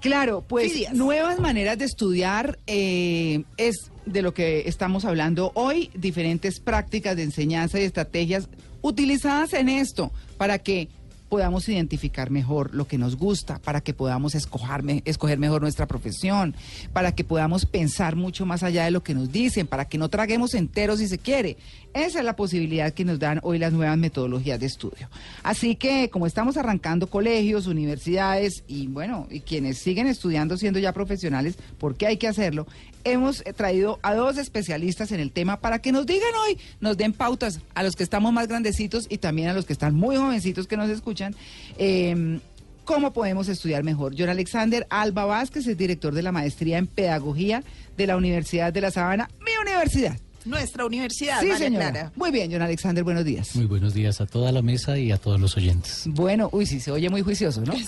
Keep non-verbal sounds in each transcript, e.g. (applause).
Claro, pues nuevas maneras de estudiar eh, es de lo que estamos hablando hoy, diferentes prácticas de enseñanza y estrategias utilizadas en esto para que podamos identificar mejor lo que nos gusta, para que podamos escoger, escoger mejor nuestra profesión, para que podamos pensar mucho más allá de lo que nos dicen, para que no traguemos enteros si se quiere. Esa es la posibilidad que nos dan hoy las nuevas metodologías de estudio. Así que como estamos arrancando colegios, universidades y bueno, y quienes siguen estudiando siendo ya profesionales, porque hay que hacerlo, hemos eh, traído a dos especialistas en el tema para que nos digan hoy, nos den pautas a los que estamos más grandecitos y también a los que están muy jovencitos que nos escuchan. eh, ¿Cómo podemos estudiar mejor? John Alexander Alba Vázquez es director de la maestría en Pedagogía de la Universidad de La Sabana, mi universidad. Nuestra universidad, Sí, María señora. Clara. Muy bien, John Alexander, buenos días. Muy buenos días a toda la mesa y a todos los oyentes. Bueno, uy, sí, se oye muy juicioso, ¿no? (laughs)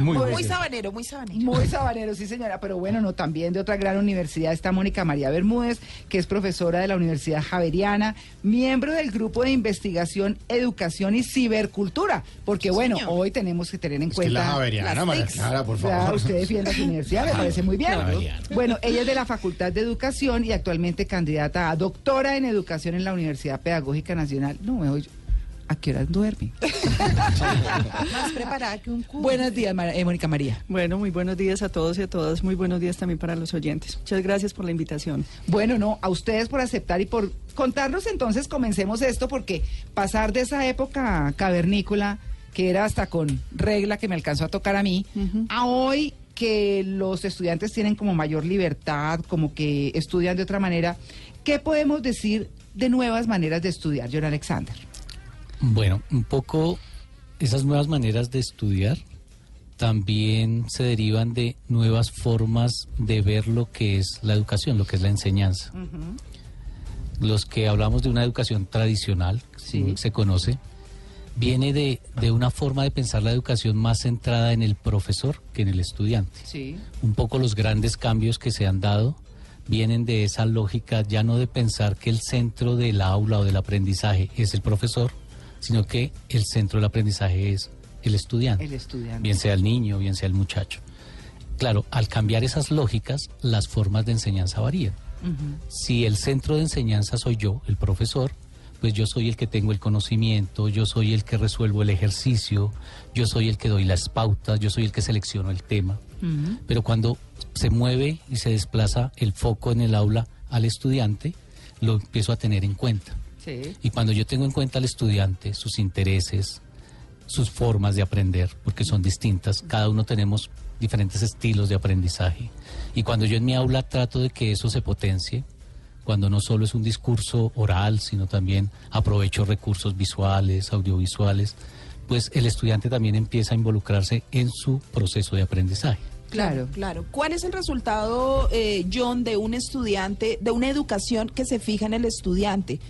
Muy Muy, bien. sabanero, muy sabanero. Muy sabanero, sí señora, pero bueno, no, también de otra gran universidad está Mónica María Bermúdez, que es profesora de la Universidad Javeriana, miembro del grupo de investigación, educación y cibercultura, porque bueno, señor. hoy tenemos que tener en Es que cuenta... la Javeriana, las María. Clara, por Ya, favor. usted defiende a su universidad, me parece muy bien. Javeriana. Bueno, ella es de la Facultad de Educación y actualmente candidata a doctora en educación en la Universidad Pedagógica Nacional. No, me oye, ¿a qué horas duerme? Más preparada que un cubo. Buenos días, Mar- eh, Mónica María. Bueno, muy buenos días a todos y a todas. Muy buenos días también para los oyentes. Muchas gracias por la invitación. Bueno, no, a ustedes por aceptar y por contarnos entonces, comencemos esto, porque pasar de esa época cavernícola, que era hasta con regla que me alcanzó a tocar a mí, a hoy que los estudiantes tienen como mayor libertad, como que estudian de otra manera, ¿qué podemos decir de nuevas maneras de estudiar, John Alexander? Bueno, un poco esas nuevas maneras de estudiar también se derivan de nuevas formas de ver lo que es la educación, lo que es la enseñanza. Los que hablamos de una educación tradicional, Sí. se conoce, viene de, de una forma de pensar la educación más centrada en el profesor que en el estudiante. Sí. un poco los grandes cambios que se han dado vienen de esa lógica ya no de pensar que el centro del aula o del aprendizaje es el profesor, sino que el centro del aprendizaje es el estudiante, El estudiante. bien sea el niño, bien sea el muchacho. Claro, al cambiar esas lógicas, las formas de enseñanza varían. Si el centro de enseñanza soy yo, el profesor, pues yo soy el que tengo el conocimiento, yo soy el que resuelvo el ejercicio, yo soy el que doy las pautas, yo soy el que selecciono el tema. Pero cuando se mueve y se desplaza el foco en el aula al estudiante, lo empiezo a tener en cuenta. Sí. Y cuando yo tengo en cuenta al estudiante, sus intereses, sus formas de aprender, porque son distintas, cada uno tenemos diferentes estilos de aprendizaje. Y cuando yo en mi aula trato de que eso se potencie, cuando no solo es un discurso oral, sino también aprovecho recursos visuales, audiovisuales, pues el estudiante también empieza a involucrarse en su proceso de aprendizaje. Claro. Claro. ¿Cuál es el resultado, eh, John, de un estudiante, de una educación que se fija en el estudiante?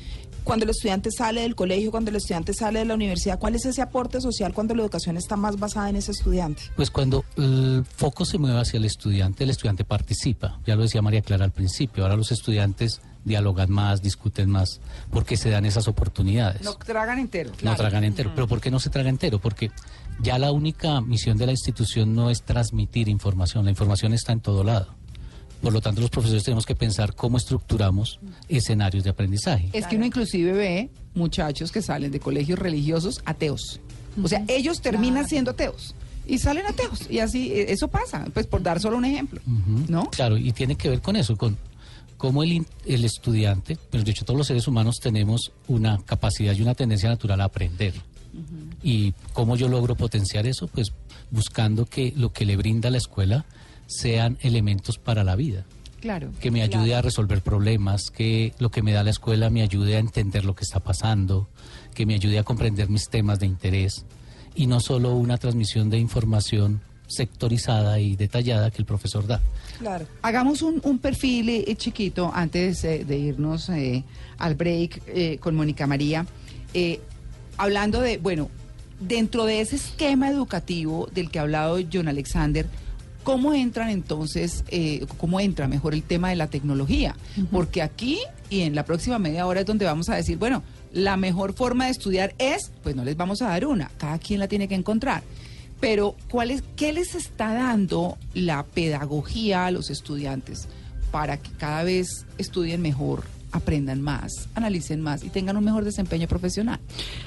Cuando el estudiante sale del colegio, cuando el estudiante sale de la universidad, ¿cuál es ese aporte social cuando la educación está más basada en ese estudiante? Pues cuando el foco se mueve hacia el estudiante, el estudiante participa. Ya lo decía María Clara al principio. Ahora los estudiantes dialogan más, discuten más, porque se dan esas oportunidades. No tragan entero. No tragan entero. ¿Pero por qué no se traga entero? Porque ya la única misión de la institución no es transmitir información. La información está en todo lado. Por lo tanto, los profesores tenemos que pensar cómo estructuramos escenarios de aprendizaje. Es que uno inclusive ve muchachos que salen de colegios religiosos ateos. O sea, ellos terminan siendo ateos y salen ateos. Y así, eh, eso pasa, pues por dar solo un ejemplo. ¿No? Claro, y tiene que ver con eso, con cómo el, in- el estudiante, pero de hecho todos los seres humanos tenemos una capacidad y una tendencia natural a aprender. Y cómo yo logro potenciar eso, pues buscando que lo que le brinda la escuela sean elementos para la vida, Claro. que me ayude a resolver problemas, que lo que me da la escuela me ayude a entender lo que está pasando, que me ayude a comprender mis temas de interés y no solo una transmisión de información sectorizada y detallada que el profesor da. Claro. Hagamos un, un perfil eh, chiquito antes eh, de irnos eh, al break eh, con Mónica María. Eh, hablando de, bueno, dentro de ese esquema educativo del que ha hablado John Alexander, ¿cómo entran entonces, eh, cómo entra mejor el tema de la tecnología? Porque aquí y en la próxima media hora es donde vamos a decir, bueno, la mejor forma de estudiar es, pues no les vamos a dar una, cada quien la tiene que encontrar. Pero ¿cuál es, ¿qué les está dando la pedagogía a los estudiantes para que cada vez estudien mejor, aprendan más, analicen más y tengan un mejor desempeño profesional?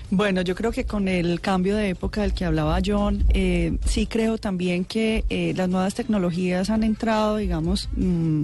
Bueno, yo creo que con el cambio de época del que hablaba John, eh, sí creo también que eh, las nuevas tecnologías han entrado, digamos, mm,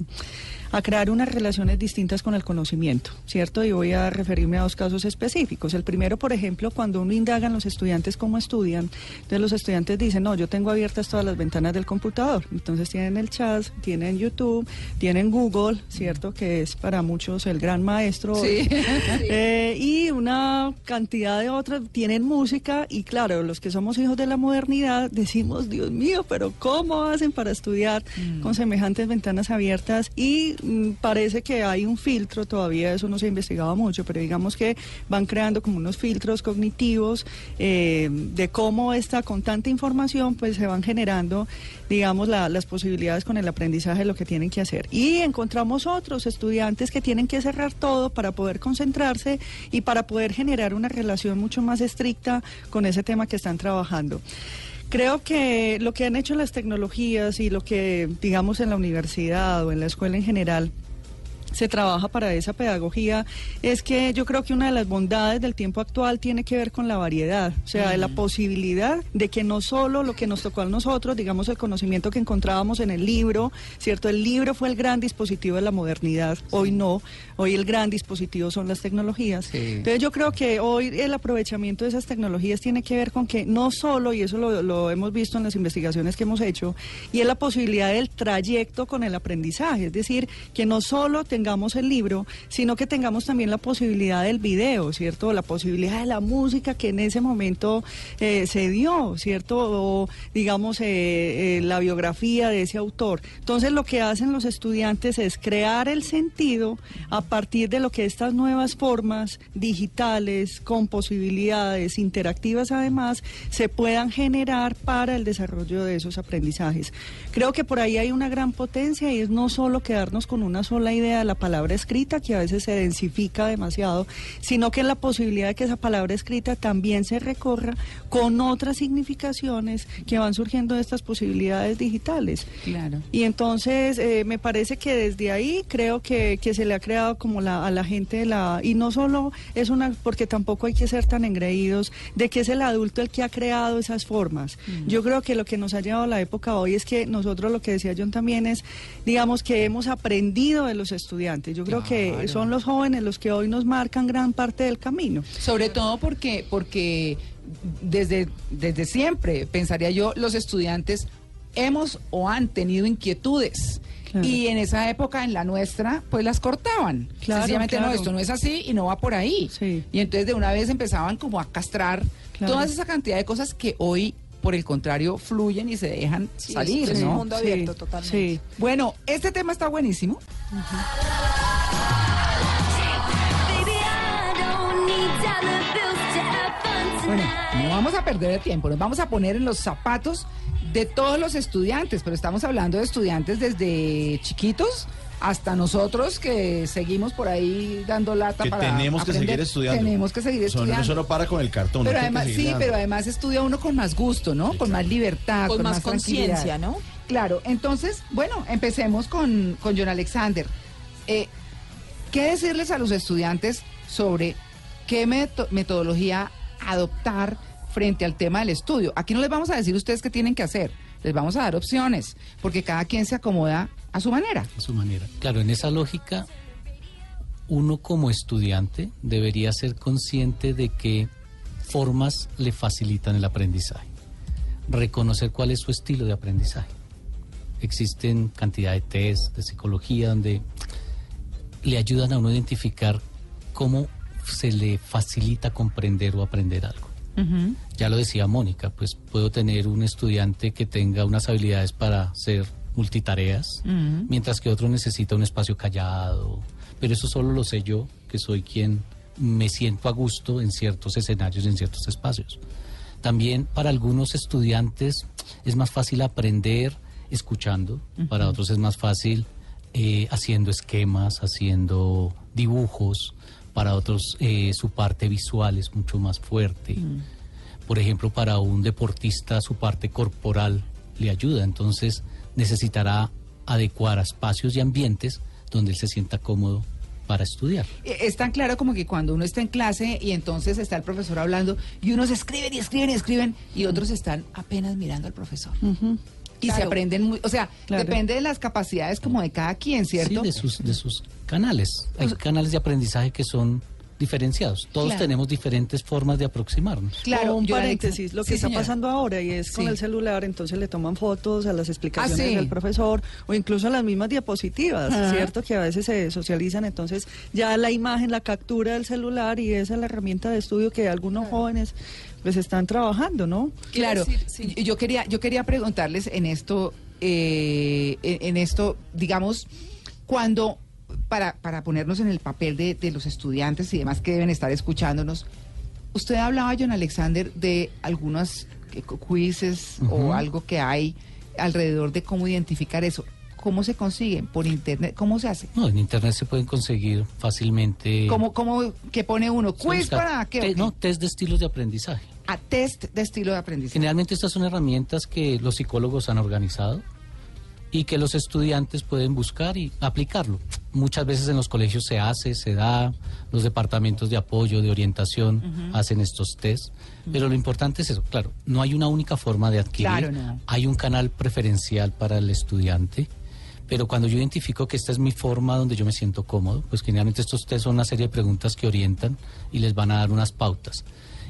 a crear unas relaciones distintas con el conocimiento, ¿cierto? Y voy a referirme a dos casos específicos. El primero, por ejemplo, cuando uno indaga en los estudiantes cómo estudian, entonces los estudiantes dicen, no, yo tengo abiertas todas las ventanas del computador. Entonces tienen el chat, tienen YouTube, tienen Google, ¿cierto? Que es para muchos el gran maestro. Sí. (laughs) Eh, y una cantidad de otras, tienen música y claro, los que somos hijos de la modernidad decimos, Dios mío, pero ¿cómo hacen para estudiar Mm. con semejantes ventanas abiertas? Y parece que hay un filtro, todavía eso no se ha investigado mucho, pero digamos que van creando como unos filtros cognitivos eh, de cómo está con tanta información, pues se van generando, digamos, la- las posibilidades con el aprendizaje de lo que tienen que hacer. Y encontramos otros estudiantes que tienen que cerrar todo para poder concentrarse y para poder generar una relación mucho más estricta con ese tema que están trabajando. Creo que lo que han hecho las tecnologías y lo que, digamos, en la universidad o en la escuela en general, se trabaja para esa pedagogía es que yo creo que una de las bondades del tiempo actual tiene que ver con la variedad, o sea, de la posibilidad de que no solo lo que nos tocó a nosotros, digamos el conocimiento que encontrábamos en el libro, ¿cierto? El libro fue el gran dispositivo de la modernidad, hoy no, hoy el gran dispositivo son las tecnologías. Sí. Entonces yo creo que hoy el aprovechamiento de esas tecnologías tiene que ver con que no solo, y eso lo, lo hemos visto en las investigaciones que hemos hecho, y es la posibilidad del trayecto con el aprendizaje, es decir, que no solo tengamos el libro, sino que tengamos también la posibilidad del video, ¿cierto? La posibilidad de la música que en ese momento eh, se dio, ¿cierto? O digamos eh, eh, la biografía de ese autor. Entonces lo que hacen los estudiantes es crear el sentido a partir de lo que estas nuevas formas digitales, con posibilidades interactivas además, se puedan generar para el desarrollo de esos aprendizajes. Creo que por ahí hay una gran potencia y es no solo quedarnos con una sola idea de la palabra escrita, que a veces se densifica demasiado, sino que la posibilidad de que esa palabra escrita también se recorra con otras significaciones que van surgiendo de estas posibilidades digitales. Claro. Y entonces eh, me parece que desde ahí creo que, que se le ha creado como la, a la gente la... Y no solo es una... porque tampoco hay que ser tan engreídos de que es el adulto el que ha creado esas formas. Yo creo que lo que nos ha llevado a la época hoy es que nosotros lo que decía John también es, digamos, que hemos aprendido de los estudiantes. Yo creo que son los jóvenes los que hoy nos marcan gran parte del camino. Sobre todo porque, porque desde, desde siempre, pensaría yo, los estudiantes hemos o han tenido inquietudes. Claro. Y en esa época, en la nuestra, pues las cortaban. Claro, Sencillamente, no, esto no es así y no va por ahí. Sí. Y entonces de una vez empezaban como a castrar toda esa cantidad de cosas que hoy, por el contrario, fluyen y se dejan Sí, salir, es ¿no? un mundo abierto totalmente. Sí. Bueno, este tema está buenísimo. Bueno, no vamos a perder el tiempo, nos vamos a poner en los zapatos de todos los estudiantes, pero estamos hablando de estudiantes desde chiquitos hasta nosotros que seguimos por ahí dando lata que para tenemos que aprender. seguir estudiando. Tenemos que seguir Eso no- estudiando. Eso no para con el cartón. pero que además, sí, dando. pero además estudia uno con más gusto, ¿no? Con más libertad, Con más conciencia, ¿no? Claro, entonces, bueno, empecemos con, con John Alexander. Eh, ¿Qué decirles a los estudiantes sobre qué meto- metodología adoptar frente al tema del estudio? Aquí no les vamos a decir ustedes qué tienen que hacer, les vamos a dar opciones, porque cada quien se acomoda a su manera. a su manera. Claro, en esa lógica, uno como estudiante debería ser consciente de qué formas le facilitan el aprendizaje. Reconocer cuál es su estilo de aprendizaje. Existen cantidad de test de psicología donde le ayudan a uno a identificar cómo se le facilita comprender o aprender algo. Ya lo decía Mónica, pues puedo tener un estudiante que tenga unas habilidades para hacer multitareas, mientras que otro necesita un espacio callado. Pero eso solo lo sé yo, que soy quien me siento a gusto en ciertos escenarios, en ciertos espacios. También para algunos estudiantes es más fácil aprender escuchando, para otros es más fácil eh, haciendo esquemas, haciendo dibujos, para otros eh, su parte visual es mucho más fuerte. Por ejemplo, para un deportista su parte corporal le ayuda, entonces necesitará adecuar a espacios y ambientes donde él se sienta cómodo para estudiar. Eh, Es tan claro como que cuando uno está en clase y entonces está el profesor hablando y unos escriben y escriben y escriben y otros están apenas mirando al profesor. Y se aprenden, muy, o sea, Claro. depende de las capacidades como de cada quien, ¿cierto? Sí, de sus, de sus canales. Hay canales de aprendizaje que son diferenciados. Todos Claro. tenemos diferentes formas de aproximarnos. Claro, O un paréntesis, lo que Sí, está señora. pasando ahora y es con Sí. el celular, entonces le toman fotos a las explicaciones Ah, sí. del profesor o incluso a las mismas diapositivas, Ajá. ¿cierto? Que a veces se socializan, entonces ya la imagen, la captura del celular y esa es la herramienta de estudio que algunos jóvenes pues están trabajando, ¿no? Claro, decir, sí. y- yo quería, yo quería preguntarles en esto, eh, en, en esto, digamos, cuando para, para ponernos en el papel de, de los estudiantes y demás que deben estar escuchándonos, usted hablaba, John Alexander, de algunos eh, quizzes o algo que hay alrededor de cómo identificar eso. ¿Cómo se consiguen? ¿Por internet? ¿Cómo se hace? No, en internet se pueden conseguir fácilmente. ¿Cómo, cómo que pone uno? ¿Quiz para qué? te- o qué? No, test de estilos de aprendizaje. A test de estilo de aprendizaje. Generalmente estas son herramientas que los psicólogos han organizado y que los estudiantes pueden buscar y aplicarlo. Muchas veces en los colegios se hace, se da, los departamentos de apoyo, de orientación hacen estos test, pero lo importante es eso, claro, no hay una única forma de adquirir, Claro, no. hay un canal preferencial para el estudiante. Pero cuando yo identifico que esta es mi forma donde yo me siento cómodo, pues generalmente estos test son una serie de preguntas que orientan y les van a dar unas pautas.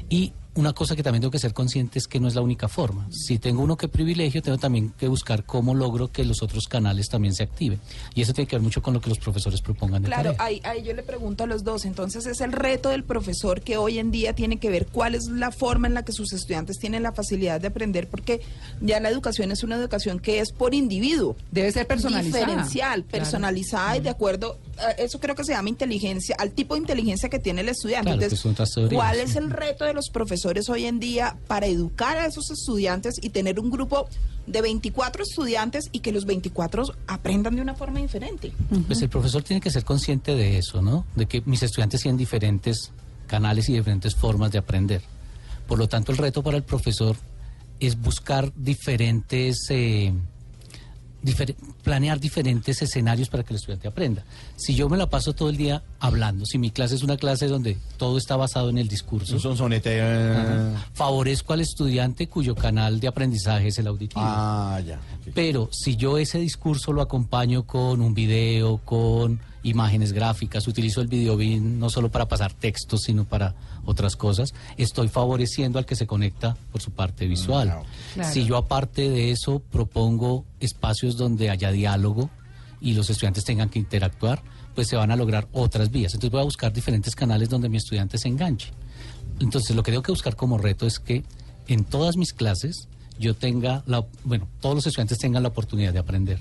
Y una cosa que también tengo que ser consciente es que no es la única forma. Si tengo uno que privilegio, tengo también que buscar cómo logro que los otros canales también se activen. Y eso tiene que ver mucho con lo que los profesores propongan de Claro, ahí, ahí yo le pregunto a los dos, entonces es el reto del profesor que hoy en día tiene que ver cuál es la forma en la que sus estudiantes tienen la facilidad de aprender, porque ya la educación es una educación que es por individuo. Debe ser personalizada. Diferencial, Claro. personalizada y de acuerdo, a- eso creo que se llama inteligencia, al tipo de inteligencia que tiene el estudiante. Claro, Entonces. ¿cuál es el reto de los profesores hoy en día para educar a esos estudiantes y tener un grupo de 24 estudiantes y que los 24 aprendan de una forma diferente? Pues el profesor tiene que ser consciente de eso, ¿no? De que mis estudiantes tienen diferentes canales y diferentes formas de aprender. Por lo tanto, el reto para el profesor es buscar diferentes, eh, difer- planear diferentes escenarios para que el estudiante aprenda. Si yo me la paso todo el día hablando, si mi clase es una clase donde todo está basado en el discurso, Son sonete. ajá, favorezco al estudiante cuyo canal de aprendizaje es el auditivo. Ah, ya. Pero si yo ese discurso lo acompaño con un video, con imágenes gráficas, utilizo el video bin no solo para pasar textos, sino para otras cosas, estoy favoreciendo al que se conecta por su parte visual. claro. Claro. Si yo aparte de eso propongo espacios donde haya diálogo y los estudiantes tengan que interactuar, pues se van a lograr otras vías. Entonces voy a buscar diferentes canales donde mi estudiante se enganche. Entonces lo que tengo que buscar como reto es que en todas mis clases yo tenga la, bueno, todos los estudiantes tengan la oportunidad de aprender.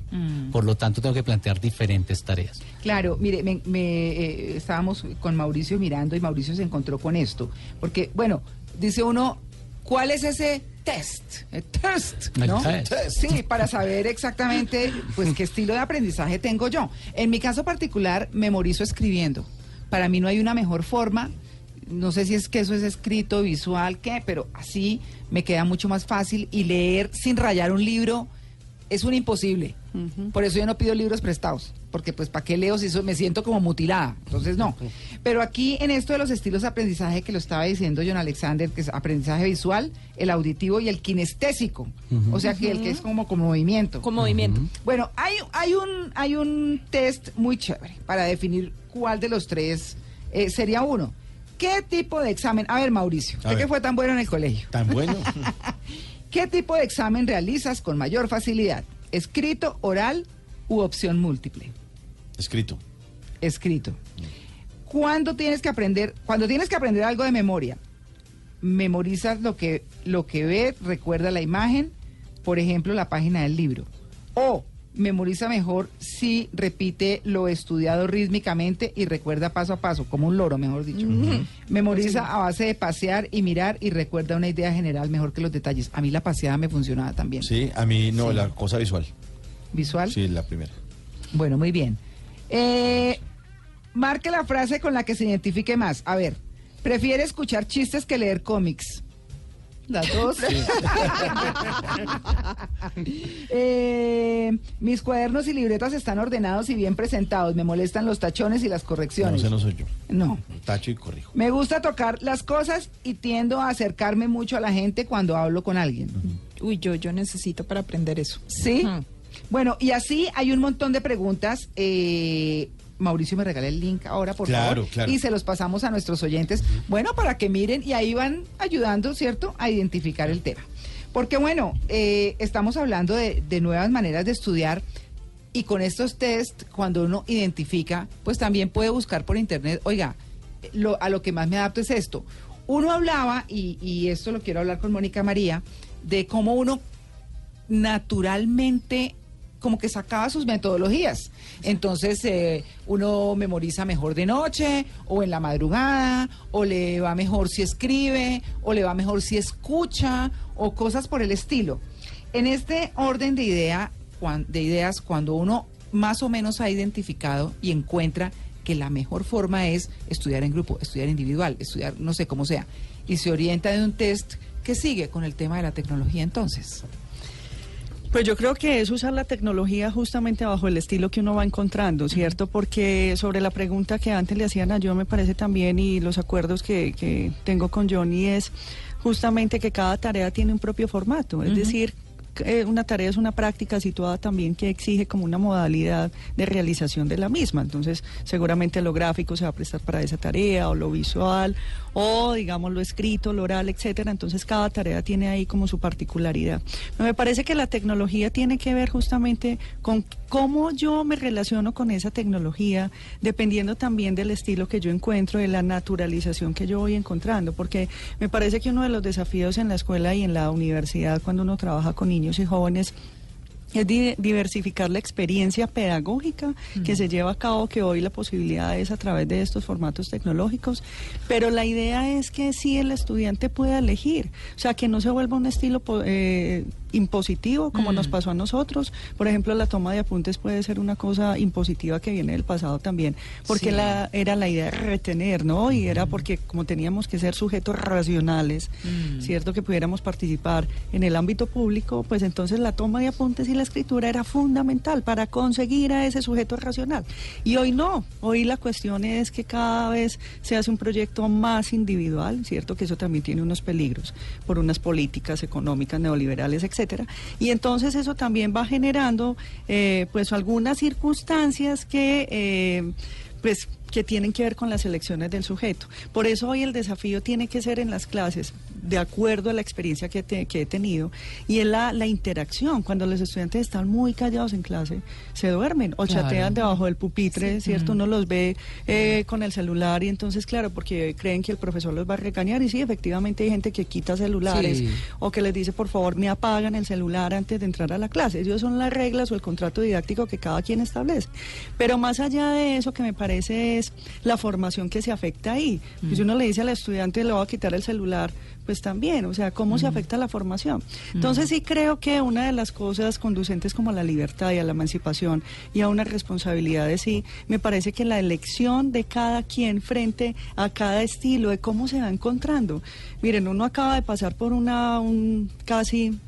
Por lo tanto, tengo que plantear diferentes tareas. Claro, mire, me, me, eh, estábamos con Mauricio mirando y Mauricio se encontró con esto. Porque, bueno, dice uno, ¿cuál es ese test? El test, El ¿no? test. Sí, para saber exactamente, pues, qué estilo de aprendizaje tengo yo. En mi caso particular, memorizo escribiendo. Para mí no hay una mejor forma. No sé si es que eso es escrito, visual, qué, pero así me queda mucho más fácil y leer sin rayar un libro es un imposible. Por eso yo no pido libros prestados, porque pues para qué leo si eso me siento como mutilada. Entonces no. Pero aquí en esto de los estilos de aprendizaje que lo estaba diciendo John Alexander, que es aprendizaje visual, el auditivo y el kinestésico. O sea que el que es como con movimiento. Con movimiento. Bueno, hay, hay, un, hay un test muy chévere para definir cuál de los tres eh, sería uno. ¿Qué tipo de examen? A ver, Mauricio, usted que fue tan bueno en el colegio. Tan bueno. (laughs) ¿Qué tipo de examen realizas con mayor facilidad? ¿Escrito, oral u opción múltiple? Escrito. Escrito. ¿Cuándo tienes que aprender? Cuando tienes que aprender algo de memoria, memorizas lo que, lo que ves, recuerda la imagen, por ejemplo, la página del libro. O memoriza mejor si repite lo estudiado rítmicamente y recuerda paso a paso, como un loro, mejor dicho. Memoriza a base de pasear y mirar y recuerda una idea general mejor que los detalles. A mí la paseada me funcionaba también. Sí, a mí no, la cosa visual. ¿Visual? Sí, la primera. Bueno, muy bien. Eh, marque la frase con la que se identifique más. A ver, ¿prefiere escuchar chistes que leer cómics? Las dos. (laughs) Eh, mis cuadernos y libretas están ordenados y bien presentados. Me molestan los tachones y las No, correcciones. ese no soy yo. No. Tacho y corrijo. Me gusta tocar las cosas y tiendo a acercarme mucho a la gente cuando hablo con alguien. Uy, yo, yo necesito para aprender eso. ¿Sí? Bueno, y así hay un montón de preguntas. eh, Mauricio me regala el link ahora, por Claro, favor. claro. Y se los pasamos a nuestros oyentes. Bueno, para que miren y ahí van ayudando, ¿cierto?, a identificar el tema. Porque bueno, eh, estamos hablando de, de nuevas maneras de estudiar y con estos test, cuando uno identifica, pues también puede buscar por internet, oiga, lo, a lo que más me adapto es esto. Uno hablaba, y, y esto lo quiero hablar con Mónica María, de cómo uno naturalmente como que sacaba sus metodologías. Entonces eh, uno memoriza mejor de noche o en la madrugada, o le va mejor si escribe, o le va mejor si escucha, o cosas por el estilo. En este orden de, idea, de ideas, cuando uno más o menos ha identificado y encuentra que la mejor forma es estudiar en grupo, estudiar individual, estudiar no sé cómo sea, y se orienta de un test que sigue con el tema de la tecnología entonces. Pues yo creo que es usar la tecnología justamente bajo el estilo que uno va encontrando, ¿cierto? Porque sobre la pregunta que antes le hacían a yo me parece también y los acuerdos que, que tengo con Johnny es justamente que cada tarea tiene un propio formato, es decir, eh, una tarea es una práctica situada también que exige como una modalidad de realización de la misma. Entonces, seguramente lo gráfico se va a prestar para esa tarea, o lo visual, o digamos lo escrito, lo oral, etcétera. Entonces, cada tarea tiene ahí como su particularidad. Me parece que la tecnología tiene que ver justamente con cómo yo me relaciono con esa tecnología, dependiendo también del estilo que yo encuentro, de la naturalización que yo voy encontrando, porque me parece que uno de los desafíos en la escuela y en la universidad cuando uno trabaja con niños y jóvenes es di- diversificar la experiencia pedagógica que se lleva a cabo, que hoy la posibilidad es a través de estos formatos tecnológicos, pero la idea es que sí el estudiante pueda elegir, o sea, que no se vuelva un estilo eh, impositivo como nos pasó a nosotros. Por ejemplo, la toma de apuntes puede ser una cosa impositiva que viene del pasado también, porque Sí. la, era la idea de retener, ¿no? Y era porque como teníamos que ser sujetos racionales, ¿cierto? Que pudiéramos participar en el ámbito público, pues entonces la toma de apuntes y la escritura era fundamental para conseguir a ese sujeto racional. Y hoy no, hoy la cuestión es que cada vez se hace un proyecto más individual, ¿cierto? Que eso también tiene unos peligros por unas políticas económicas neoliberales, Y entonces eso también va generando, eh, pues, algunas circunstancias que, eh, pues, que tienen que ver con las elecciones del sujeto. Por eso hoy el desafío tiene que ser en las clases, de acuerdo a la experiencia que, te- que he tenido, y en la, la interacción. Cuando los estudiantes están muy callados en clase, se duermen o Claro. chatean debajo del pupitre, ¿cierto? Uno los ve eh, con el celular y entonces, claro, porque creen que el profesor los va a regañar. Y sí, efectivamente hay gente que quita celulares Sí. o que les dice, por favor, me apagan el celular antes de entrar a la clase. Esas son las reglas o el contrato didáctico que cada quien establece. Pero más allá de eso, que me parece es la formación que se afecta ahí. Pues si uno le dice al estudiante, le va a quitar el celular, pues también, o sea, cómo se afecta la formación. Entonces sí creo que una de las cosas conducentes como a la libertad y a la emancipación y a una responsabilidad de sí, me parece que la elección de cada quien frente a cada estilo, de cómo se va encontrando. Miren, uno acaba de pasar por una, un casi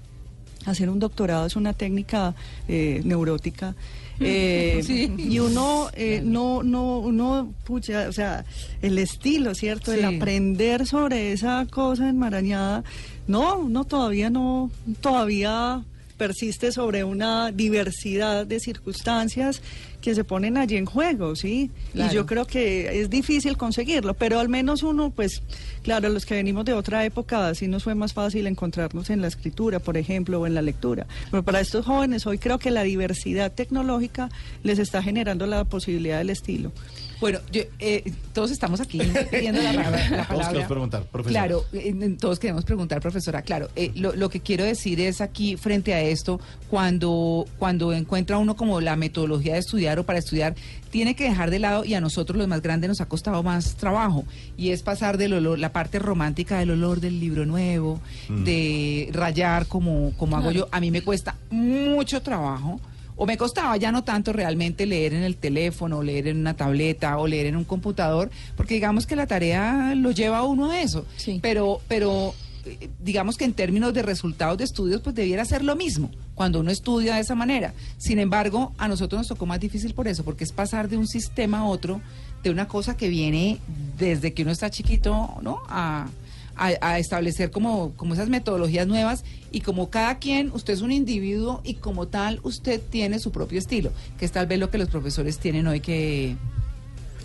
hacer un doctorado es una técnica eh, neurótica. Eh, (laughs) Sí. Y uno, eh, no, no, uno, pucha, o sea, el estilo, ¿cierto? El aprender sobre esa cosa enmarañada, no, uno todavía no, todavía persiste sobre una diversidad de circunstancias que se ponen allí en juego, ¿sí? Claro. Y yo creo que es difícil conseguirlo, pero al menos uno, pues, claro, los que venimos de otra época, sí nos fue más fácil encontrarnos en la escritura, por ejemplo, o en la lectura. Pero para estos jóvenes hoy creo que la diversidad tecnológica les está generando la posibilidad del estilo. Bueno, yo, eh, todos estamos aquí pidiendo la, (laughs) la- la Todos palabra. queremos preguntar, profesora. Claro, eh, todos queremos preguntar, profesora. Claro, eh, lo, lo que quiero decir es aquí, frente a esto, cuando, cuando encuentra uno como la metodología de estudiar o para estudiar, tiene que dejar de lado, y a nosotros los más grandes nos ha costado más trabajo, y es pasar del olor, la parte romántica del olor del libro nuevo, de rayar como, como hago yo. A mí me cuesta mucho trabajo o me costaba ya no tanto realmente leer en el teléfono, o leer en una tableta o leer en un computador, porque digamos que la tarea lo lleva a uno a eso. Sí. Pero, pero eh, digamos que en términos de resultados de estudios, pues debiera ser lo mismo cuando uno estudia de esa manera. Sin embargo, a nosotros nos tocó más difícil por eso, porque es pasar de un sistema a otro, de una cosa que viene desde que uno está chiquito, ¿no? A, a- a establecer como, como esas metodologías nuevas y como cada quien, usted es un individuo y como tal usted tiene su propio estilo, que es tal vez lo que los profesores tienen hoy que...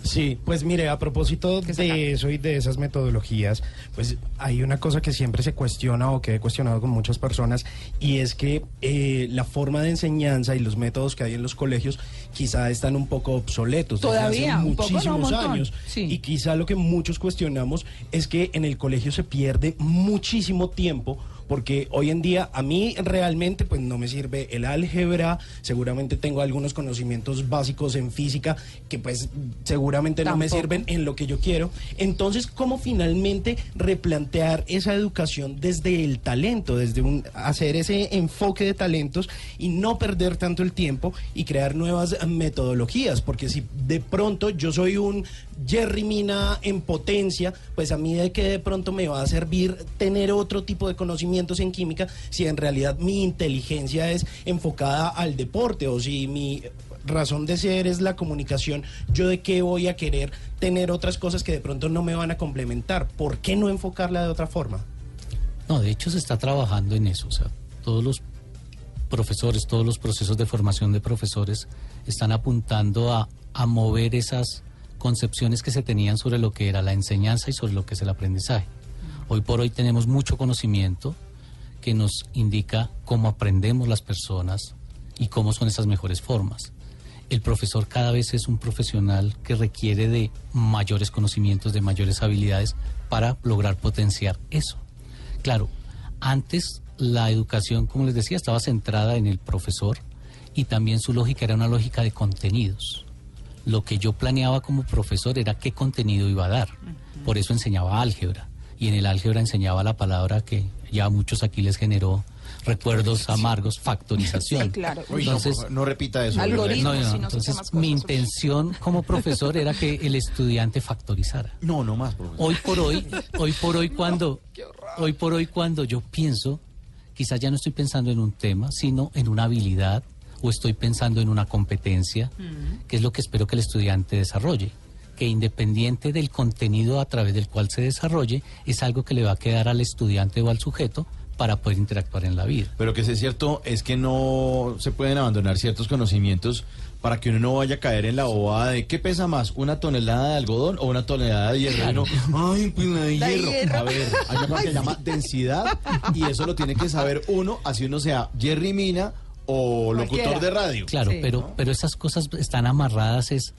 Sí, pues mire, a propósito de eso y de esas metodologías, pues hay una cosa que siempre se cuestiona o que he cuestionado con muchas personas y es que eh, la forma de enseñanza y los métodos que hay en los colegios quizá están un poco obsoletos. desde Todavía, hace un poco, no, un muchísimos años. Sí. Y quizá lo que muchos cuestionamos es que en el colegio se pierde muchísimo tiempo porque hoy en día a mí realmente pues no me sirve el álgebra, seguramente tengo algunos conocimientos básicos en física que pues seguramente no me sirven en lo que yo quiero. Entonces, ¿cómo finalmente replantear esa educación desde el talento, desde un hacer ese enfoque de talentos y no perder tanto el tiempo y crear nuevas metodologías? Porque si de pronto yo soy un Jerry Mina en potencia, pues a mí de que de pronto me va a servir tener otro tipo de en química si en realidad mi inteligencia es enfocada al deporte o si mi razón de ser es la comunicación, yo de qué voy a querer tener otras cosas que de pronto no me van a complementar. ¿Por qué no enfocarla de otra forma? No, de hecho se está trabajando en eso. O sea, todos los profesores, todos los procesos de formación de profesores están apuntando a mover esas concepciones que se tenían sobre lo que era la enseñanza y sobre lo que es el aprendizaje. Hoy por hoy tenemos mucho conocimiento que nos indica cómo aprendemos las personas y cómo son esas mejores formas. El profesor cada vez es un profesional que requiere de mayores conocimientos, de mayores habilidades para lograr potenciar eso. Claro, antes la educación, como les decía, estaba centrada en el profesor y también su lógica era una lógica de contenidos. Lo que yo planeaba como profesor era qué contenido iba a dar. Por eso enseñaba álgebra. Y en el álgebra enseñaba la palabra que ya a muchos aquí les generó recuerdos amargos, factorización. Sí, (laughs) claro. Uy, no, Entonces, repita eso. Algoritmo. no, no, entonces más mi intención como profesor era que el estudiante factorizara. No, no más, profesor. Hoy por hoy, (laughs) hoy por hoy cuando, hoy por hoy cuando yo pienso, quizás ya no estoy pensando en un tema, sino en una habilidad o estoy pensando en una competencia, que es lo que espero que el estudiante desarrolle. Que independiente del contenido a través del cual se desarrolle, es algo que le va a quedar al estudiante o al sujeto para poder interactuar en la vida. Pero que es cierto es que no se pueden abandonar ciertos conocimientos para que uno no vaya a caer en la bobada de ¿qué pesa más? ¿Una tonelada de algodón o una tonelada de hierro? Ay, pues la de La hierro. hierro. A ver, hay una cosa que se llama densidad y eso lo tiene que saber uno, así uno sea Jerry Mina o locutor Cualquiera. de radio. Claro, Sí. pero, pero esas cosas están amarradas es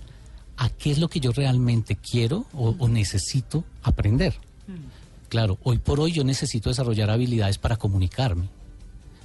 a qué es lo que yo realmente quiero o, o necesito aprender. Claro, hoy por hoy yo necesito desarrollar habilidades para comunicarme.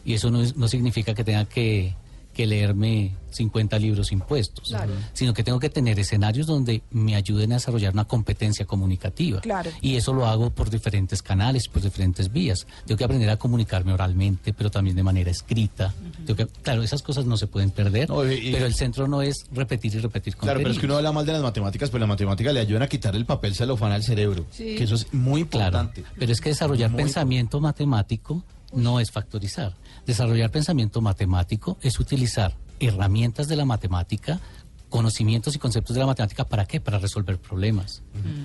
Y eso no, es- no significa que tenga que, que leerme 50 libros impuestos, Claro. sino que tengo que tener escenarios donde me ayuden a desarrollar una competencia comunicativa. Claro. Y eso lo hago por diferentes canales, por diferentes vías. Tengo que aprender a comunicarme oralmente, pero también de manera escrita. Tengo que- claro, esas cosas no se pueden perder, No, y- y- pero el centro no es repetir y repetir Claro, pero es que uno habla mal de las matemáticas, pero las matemáticas le ayudan a quitar el papel celofán al cerebro. Sí. Que eso es muy Claro, importante. pero es que desarrollar Muy pensamiento matemático no es factorizar. Desarrollar pensamiento matemático es utilizar herramientas de la matemática, conocimientos y conceptos de la matemática, ¿para qué? Para resolver problemas,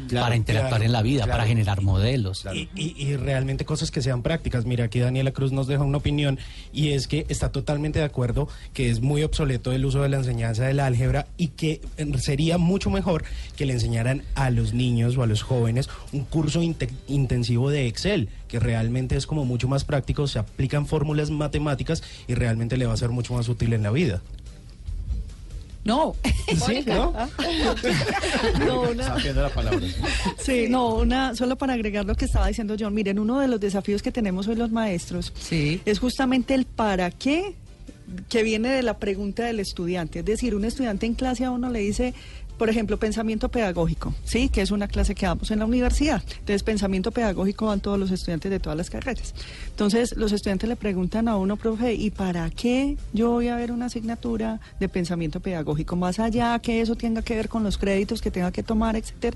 Claro, para interactuar claro, en la vida, claro. para generar modelos. Y, y- y realmente cosas que sean prácticas. Mira, aquí Daniela Cruz nos deja una opinión y es que está totalmente de acuerdo que es muy obsoleto el uso de la enseñanza del álgebra y que sería mucho mejor que le enseñaran a los niños o a los jóvenes un curso inte- intensivo de Excel, que realmente es como mucho más práctico, se aplican fórmulas matemáticas y realmente le va a ser mucho más útil en la vida. No, ¿Sí? ¿No? (laughs) No, una- la palabra. Sí, no, una, solo para agregar lo que estaba diciendo John, miren, uno de los desafíos que tenemos hoy los maestros Sí. es justamente el para qué que viene de la pregunta del estudiante. Es decir, un estudiante en clase a uno le dice, por ejemplo, pensamiento pedagógico, ¿sí? Que es una clase que damos en la universidad. Entonces, pensamiento pedagógico van todos los estudiantes de todas las carreras. Entonces, los estudiantes le preguntan a uno, profe, ¿y para qué yo voy a ver una asignatura de pensamiento pedagógico? Más allá que eso tenga que ver con los créditos que tenga que tomar, etcétera.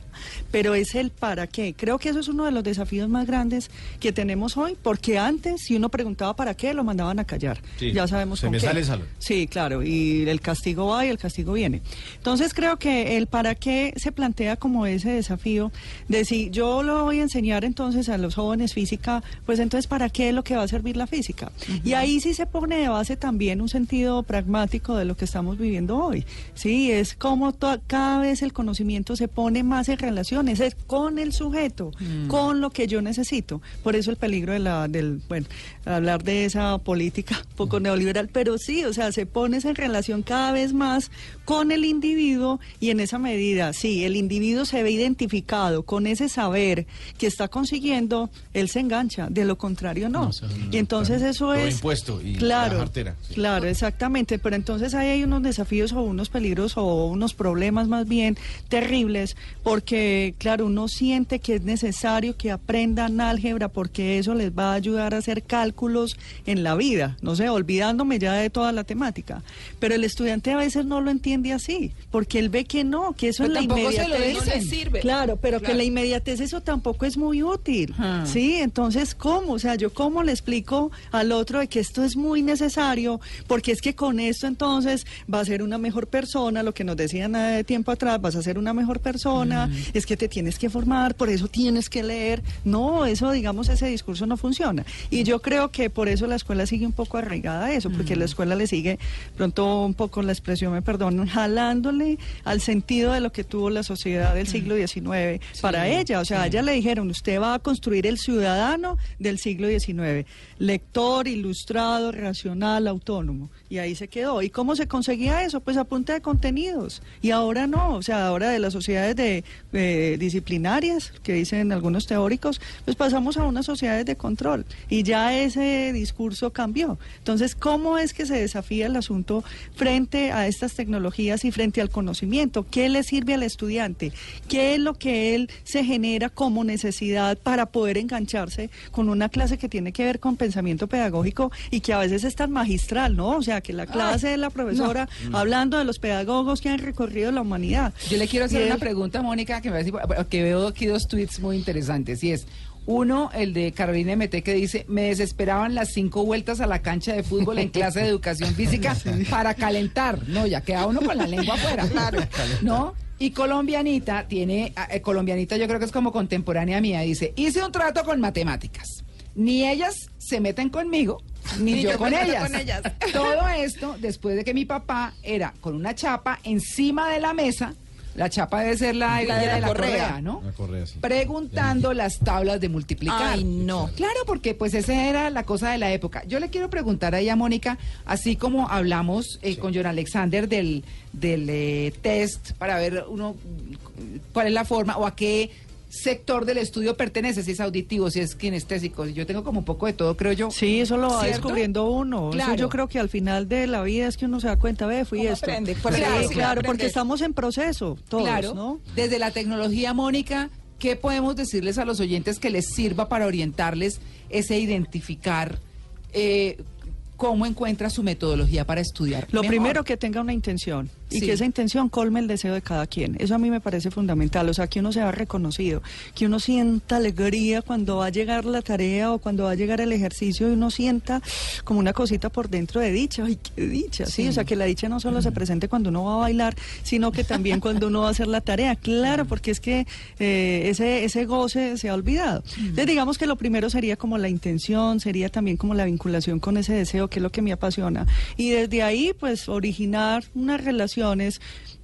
Pero es el para qué. Creo que eso es uno de los desafíos más grandes que tenemos hoy, porque antes, si uno preguntaba para qué, lo mandaban a callar. Sí, ya sabemos se con me qué. sale salón. Sí, claro, y el castigo va y el castigo viene. Entonces creo que el para qué se plantea como ese desafío de si yo lo voy a enseñar entonces a los jóvenes física, pues entonces para qué es lo que va a servir la física. Y ahí sí se pone de base también un sentido pragmático de lo que estamos viviendo hoy. Sí, es como cada vez el conocimiento se pone más en relaciones, es con el sujeto, con lo que yo necesito. Por eso el peligro de la, del, bueno, hablar de esa política (laughs) poco neoliberal, pero sí, o sea, se pone en relación cada vez más con el individuo y en esa medida, sí, el individuo se ve identificado con ese saber que está consiguiendo, él se engancha, de lo contrario no. Y entonces eso es... impuesto y claro, la cartera, sí. claro, exactamente, pero entonces ahí hay unos desafíos o unos peligros o unos problemas más bien terribles, porque claro, uno siente que es necesario que aprendan álgebra porque eso les va a ayudar a hacer cálculos en la vida, no sé, olvidándome ya de toda la temática. Pero el estudiante a veces no lo entiende así, porque él ve que no, que eso Pero en la tampoco se lo inmediatez sirve. Claro, pero que Claro. la inmediatez eso tampoco es muy útil. Sí, entonces, ¿cómo? O sea, yo cómo le explico al otro de que esto es muy necesario, porque es que con esto entonces va a ser una mejor persona, lo que nos decían de tiempo atrás, vas a ser una mejor persona, es que te tienes que formar, por eso tienes que leer. No, eso, digamos, ese discurso no funciona. Y yo creo que por eso la escuela sigue un poco arraigada a eso, porque la escuela le sigue, pronto un poco la expresión, me perdonan, jalándole al sentido de lo que tuvo la sociedad del siglo XIX para ella. O sea, a ella le dijeron, usted va a construir el ciudadano del siglo XIX, lector, ilustrado, racional, autónomo. Y ahí se quedó. ¿Y cómo se conseguía eso? Pues a punta de contenidos. Y ahora no, o sea, ahora de las sociedades de, eh, disciplinarias, que dicen algunos teóricos, pues pasamos a unas sociedades de control. Y ya ese discurso cambió. Entonces, ¿cómo es que se desafía el asunto frente a estas tecnologías y frente al conocimiento? ¿Qué le sirve al estudiante? ¿Qué es lo que él se genera como necesidad para poder engancharse con una clase que tiene que ver con pensamiento pedagógico y que a veces es tan magistral, ¿no? O sea, que la clase de la profesora hablando de los pedagogos que han recorrido la humanidad. Yo le quiero hacer Y él- una pregunta, Mónica, que, me va a decir- que veo aquí dos tweets muy interesantes. Y es, uno, el de Carolina MT, que dice, me desesperaban las cinco vueltas a la cancha de fútbol en clase de educación física (laughs) para calentar. No, ya queda uno con la lengua afuera. (laughs) Claro. ¿No? Y colombianita tiene, eh, colombianita yo creo que es como contemporánea mía, dice, hice un trato con matemáticas. Ni ellas se meten conmigo, ni, Ni yo, yo con, ellas. con ellas. Todo esto después de que mi papá era con una chapa encima de la mesa. La chapa debe ser la, La de la correa. ¿no? La correa, sí. Preguntando las tablas de multiplicar. Ay, no. Claro, porque pues esa era la cosa de la época. Yo le quiero preguntar ahí a Mónica, así como hablamos eh, con John Alexander del, del eh, test para ver uno cuál es la forma o a qué sector del estudio pertenece, si es auditivo, si es kinestésico. Yo tengo como un poco de todo, creo yo. Sí, eso lo va ¿Cierto? descubriendo uno. Claro. Eso yo creo que al final de la vida es que uno se da cuenta, ve, fui esto. aprende, por claro, sí, claro, aprende. porque estamos en proceso, todos, claro, ¿no? desde la tecnología, Mónica, ¿qué podemos decirles a los oyentes que les sirva para orientarles ese identificar eh, cómo encuentra su metodología para estudiar? Lo mejor? primero que tenga una intención y Sí. que esa intención colme el deseo de cada quien. Eso a mí me parece fundamental, o sea, que uno sea reconocido, que uno sienta alegría cuando va a llegar la tarea o cuando va a llegar el ejercicio y uno sienta como una cosita por dentro de dicha, ay, qué dicha, sí, o sea, que la dicha no solo se presente cuando uno va a bailar, sino que también cuando uno va a hacer la tarea, claro, porque es que eh, ese, ese goce se ha olvidado. Entonces, digamos que lo primero sería como la intención, sería también como la vinculación con ese deseo, que es lo que me apasiona. Y desde ahí, pues, originar unas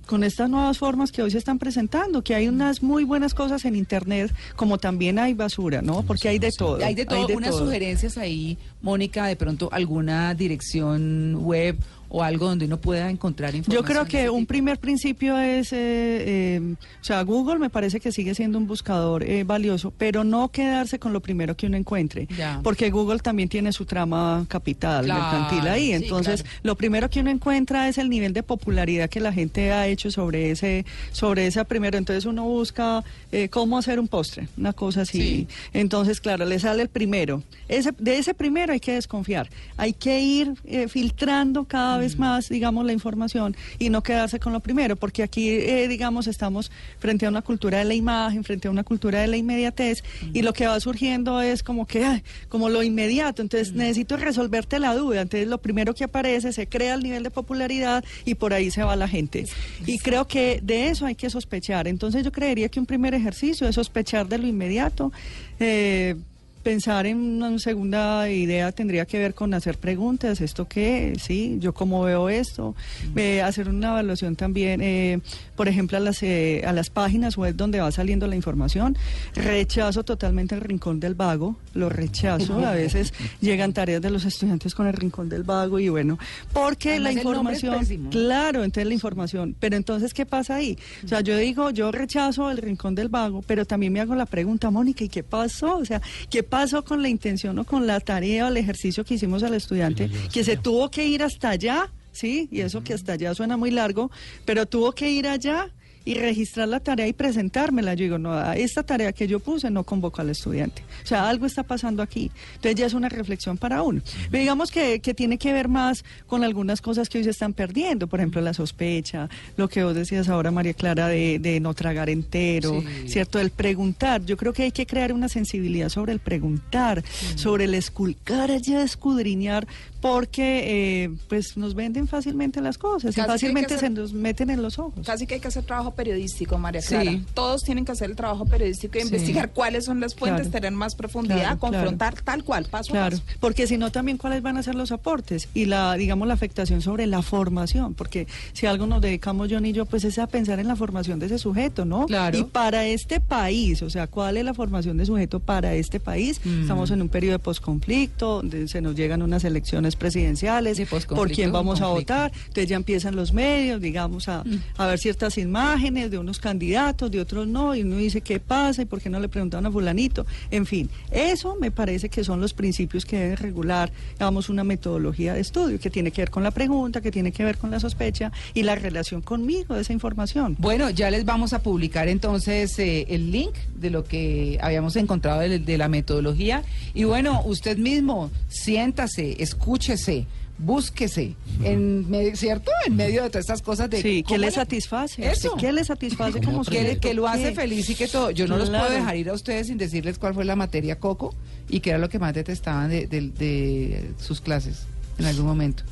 con estas nuevas formas que hoy se están presentando, que hay unas muy buenas cosas en Internet, como también hay basura, ¿no? Porque hay de todo. Hay de todo, unas todo. sugerencias ahí, Mónica, de pronto alguna dirección web o algo donde uno pueda encontrar información. Yo creo que un primer principio es, eh, eh, o sea, Google me parece que sigue siendo un buscador eh, valioso, pero no quedarse con lo primero que uno encuentre, Ya. porque Google también tiene su trama capital, Claro, mercantil ahí. sí, Entonces, claro. lo primero que uno encuentra es el nivel de popularidad que la gente ha hecho sobre ese, sobre ese primero. Entonces, uno busca eh, cómo hacer un postre, una cosa así. Sí. Entonces, claro, le sale el primero. Ese, de ese primero hay que desconfiar. Hay que ir eh, filtrando cada vez más, digamos, la información y no quedarse con lo primero, porque aquí, eh, digamos, estamos frente a una cultura de la imagen, frente a una cultura de la inmediatez y lo que va surgiendo es como que, ay, como lo inmediato. Entonces, necesito resolverte la duda. Entonces, lo primero que aparece, se crea el nivel de popularidad y por ahí se va la gente. Y creo que de eso hay que sospechar. Entonces, yo creería que un primer ejercicio es sospechar de lo inmediato. Eh, Pensar en una segunda idea tendría que ver con hacer preguntas, ¿esto qué? Sí, yo cómo veo esto. Eh, hacer una evaluación también, eh, por ejemplo, a las, eh, a las páginas web donde va saliendo la información. Rechazo totalmente el rincón del vago, lo rechazo. A veces (laughs) llegan tareas de los estudiantes con el rincón del vago y bueno, porque Además, la el nombre es información... Claro, entonces la información. Pero entonces, ¿qué pasa ahí? O sea, yo digo, yo rechazo el rincón del vago, pero también me hago la pregunta, Mónica, ¿y qué pasó? O sea, ¿qué pasó con la intención o con la tarea o el ejercicio que hicimos al estudiante? Que se tuvo que ir hasta allá, ¿sí? Y eso que hasta allá suena muy largo, pero tuvo que ir allá y registrar la tarea y presentármela. Yo digo, no, a esta tarea que yo puse no convoco al estudiante. O sea, algo está pasando aquí. Entonces ya es una reflexión para uno. Pero digamos que, que tiene que ver más con algunas cosas que hoy se están perdiendo. Por ejemplo, la sospecha, lo que vos decías ahora, María Clara, de, de no tragar entero, Sí. ¿cierto? El preguntar. Yo creo que hay que crear una sensibilidad sobre el preguntar, sobre el esculcar allá, escudriñar, porque eh, pues nos venden fácilmente las cosas Casi fácilmente hacer- se nos meten en los ojos. Casi que hay que hacer trabajo periodístico, María Sí. Clara. Todos tienen que hacer el trabajo periodístico y Sí. investigar cuáles son las fuentes, Claro. tener más profundidad, Claro, claro. confrontar tal cual, paso a paso. porque si no también cuáles van a ser los aportes y la, digamos, la afectación sobre la formación, porque si algo nos dedicamos John y yo, pues es a pensar en la formación de ese sujeto, ¿no? Claro. Y para este país, o sea, ¿cuál es la formación de sujeto para este país? Mm. Estamos en un periodo de posconflicto, donde se nos llegan unas elecciones presidenciales, De por quién vamos a votar, entonces ya empiezan los medios, digamos, a, a ver ciertas imágenes de unos candidatos, de otros no, y uno dice qué pasa y por qué no le preguntaron a fulanito. En fin, eso me parece que son los principios que deben regular, digamos, una metodología de estudio que tiene que ver con la pregunta, que tiene que ver con la sospecha y la relación conmigo de esa información. Bueno, ya les vamos a publicar entonces eh, el link de lo que habíamos encontrado de, de la metodología. Y bueno, usted mismo, siéntase, escúchese, búsquese, en medio, ¿cierto? En medio de todas estas cosas de... Sí, ¿qué ¿cómo le satisface? Eso. ¿Qué le satisface ¿Cómo como que, que lo hace ¿Qué? feliz y que todo. Yo no los puedo dejar ir a ustedes sin decirles cuál fue la materia Coco y qué era lo que más detestaban de, de- de sus clases en algún momento.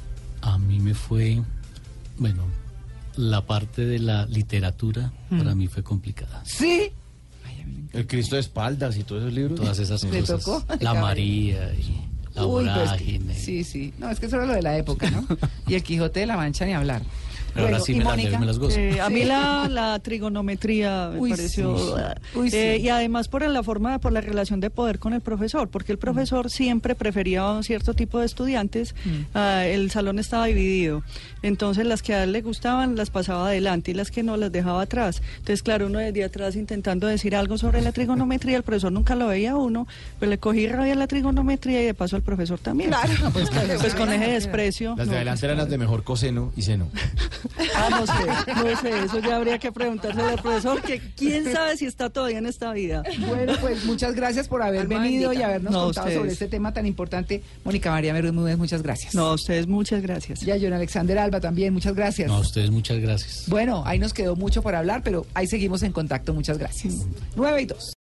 A mí me fue, bueno, la parte de la literatura Mm. para mí fue complicada. Sí. El Cristo de espaldas y todos esos libros. Todas esas ¿Le cosas. tocó? La María y la Uy, pero es que- vorágine. sí, sí. No, es que era lo de la época, ¿no? (laughs) Y el Quijote de la Mancha ni hablar. Pero ahora sí ¿y me, la- Mónica? me las gozo. Eh, a mí la, la trigonometría me Uy, pareció... sí. Uy, eh, sí. Y además por la forma, por la relación de poder con el profesor, porque el profesor siempre prefería a un cierto tipo de estudiantes, Mm. ah, el salón estaba dividido, entonces las que a él le gustaban las pasaba adelante y las que no las dejaba atrás. Entonces, claro, uno desde atrás intentando decir algo sobre la trigonometría, el profesor nunca lo veía a uno, pues le cogí rabia a la trigonometría y de paso al profesor también. Claro. (laughs) pues, pues con ese desprecio. Las de no, adelante pues, eran las de mejor coseno y seno. (laughs) Ah, no sé, no sé, eso ya habría que preguntárselo al profesor, que quién sabe si está todavía en esta vida. Bueno, pues muchas gracias por haber Alma venido bendita. y habernos No, contado ustedes. sobre este tema tan importante. Mónica María Bermúdez, muchas gracias. No, a ustedes muchas gracias. Y a John Alexander Alba también, muchas gracias. No, a ustedes muchas gracias. Bueno, ahí nos quedó mucho por hablar, pero ahí seguimos en contacto. Muchas gracias. 9 y 2.